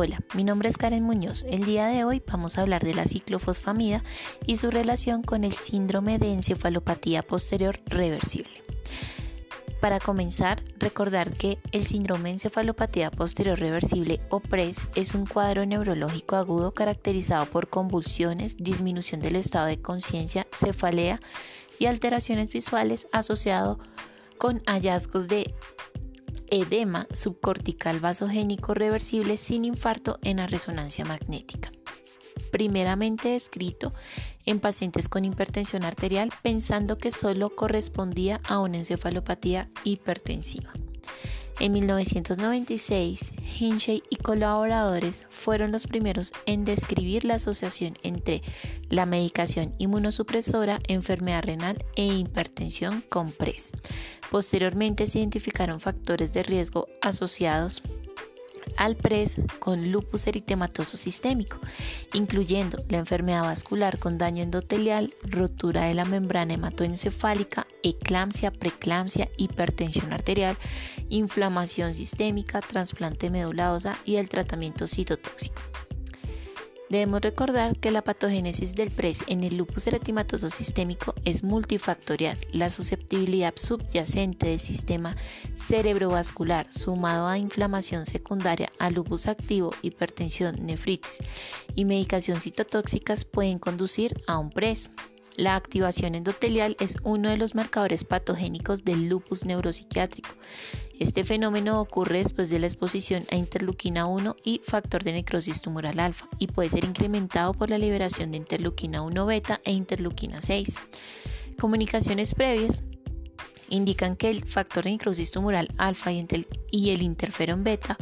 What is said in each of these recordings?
Hola, mi nombre es Karen Muñoz. El día de hoy vamos a hablar de la ciclofosfamida y su relación con el síndrome de encefalopatía posterior reversible. Para comenzar, recordar que el síndrome de encefalopatía posterior reversible o PRES es un cuadro neurológico agudo caracterizado por convulsiones, disminución del estado de conciencia, cefalea y alteraciones visuales asociado con hallazgos de edema subcortical vasogénico reversible sin infarto en la resonancia magnética. Primeramente descrito en pacientes con hipertensión arterial pensando que solo correspondía a una encefalopatía hipertensiva. En 1996, Hinchay y colaboradores fueron los primeros en describir la asociación entre la medicación inmunosupresora, enfermedad renal e hipertensión con PRES. Posteriormente se identificaron factores de riesgo asociados al PRES con lupus eritematoso sistémico, incluyendo la enfermedad vascular con daño endotelial, rotura de la membrana hematoencefálica, eclampsia, preeclampsia, hipertensión arterial, inflamación sistémica, trasplante medula ósea y el tratamiento citotóxico. Debemos recordar que la patogénesis del PRES en el lupus eritematoso sistémico es multifactorial. La susceptibilidad subyacente del sistema cerebrovascular sumado a inflamación secundaria a lupus activo, hipertensión, nefritis y medicación citotóxicas pueden conducir a un PRES. La activación endotelial es uno de los marcadores patogénicos del lupus neuropsiquiátrico. Este fenómeno ocurre después de la exposición a interleuquina 1 y factor de necrosis tumoral alfa y puede ser incrementado por la liberación de interleuquina 1 beta e interleuquina 6. Comunicaciones previas indican que el factor de necrosis tumoral alfa y el interferón beta,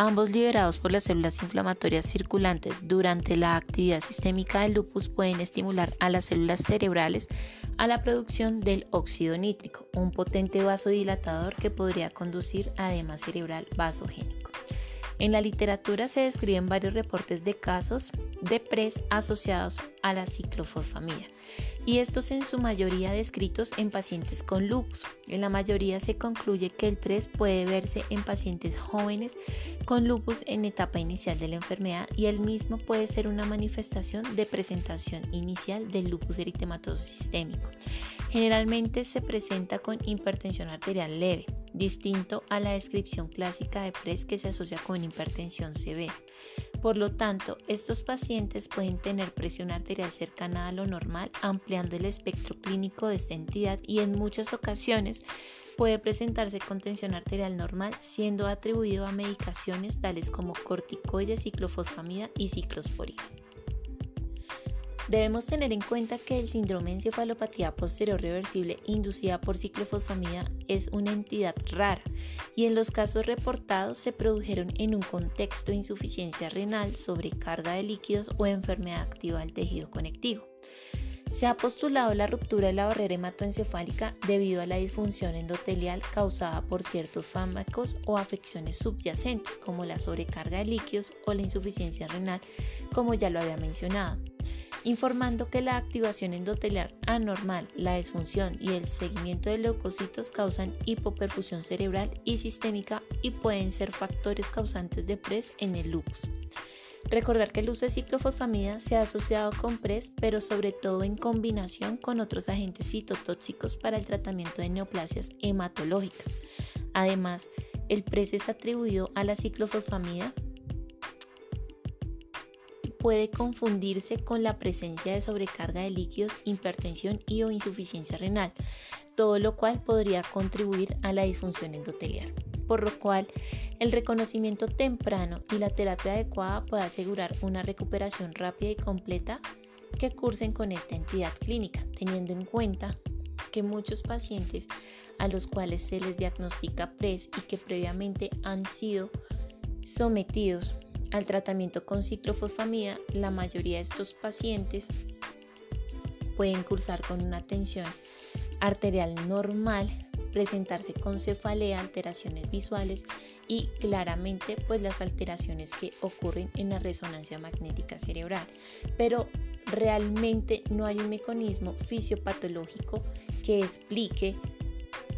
ambos liberados por las células inflamatorias circulantes durante la actividad sistémica del lupus, pueden estimular a las células cerebrales a la producción del óxido nítrico, un potente vasodilatador que podría conducir a edema cerebral vasogénico. En la literatura se describen varios reportes de casos de PRES asociados a la ciclofosfamida y estos en su mayoría descritos en pacientes con lupus. En la mayoría se concluye que el PRES puede verse en pacientes jóvenes con lupus en etapa inicial de la enfermedad y el mismo puede ser una manifestación de presentación inicial del lupus eritematoso sistémico. Generalmente se presenta con hipertensión arterial leve, distinto a la descripción clásica de PRES que se asocia con hipertensión severa. Por lo tanto, estos pacientes pueden tener presión arterial cercana a lo normal, ampliando el espectro clínico de esta entidad y en muchas ocasiones puede presentarse con tensión arterial normal siendo atribuido a medicaciones tales como corticoides, ciclofosfamida y ciclosporina. Debemos tener en cuenta que el síndrome de encefalopatía posterior reversible inducida por ciclofosfamida es una entidad rara y en los casos reportados se produjeron en un contexto de insuficiencia renal, sobrecarga de líquidos o enfermedad activa del tejido conectivo. Se ha postulado la ruptura de la barrera hematoencefálica debido a la disfunción endotelial causada por ciertos fármacos o afecciones subyacentes como la sobrecarga de líquidos o la insuficiencia renal, como ya lo había mencionado informando que la activación endotelial anormal, la disfunción y el seguimiento de leucocitos causan hipoperfusión cerebral y sistémica y pueden ser factores causantes de PRES en el lupus. Recordar que el uso de ciclofosfamida se ha asociado con PRES, pero sobre todo en combinación con otros agentes citotóxicos para el tratamiento de neoplasias hematológicas. Además, el PRES es atribuido a la ciclofosfamida puede confundirse con la presencia de sobrecarga de líquidos, hipertensión y o insuficiencia renal, todo lo cual podría contribuir a la disfunción endotelial, por lo cual el reconocimiento temprano y la terapia adecuada puede asegurar una recuperación rápida y completa que cursen con esta entidad clínica, teniendo en cuenta que muchos pacientes a los cuales se les diagnostica PRES y que previamente han sido sometidos al tratamiento con ciclofosfamida, la mayoría de estos pacientes pueden cursar con una tensión arterial normal, presentarse con cefalea, alteraciones visuales y claramente pues las alteraciones que ocurren en la resonancia magnética cerebral. Pero realmente no hay un mecanismo fisiopatológico que explique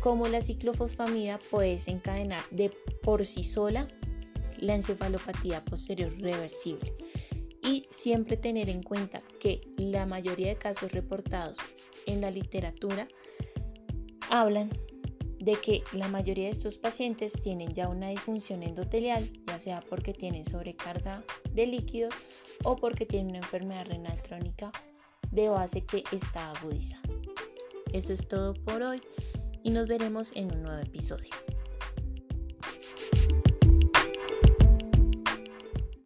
cómo la ciclofosfamida puede desencadenar de por sí sola la encefalopatía posterior reversible. Y siempre tener en cuenta que la mayoría de casos reportados en la literatura hablan de que la mayoría de estos pacientes tienen ya una disfunción endotelial, ya sea porque tienen sobrecarga de líquidos o porque tienen una enfermedad renal crónica de base que está agudizada. Eso es todo por hoy y nos veremos en un nuevo episodio.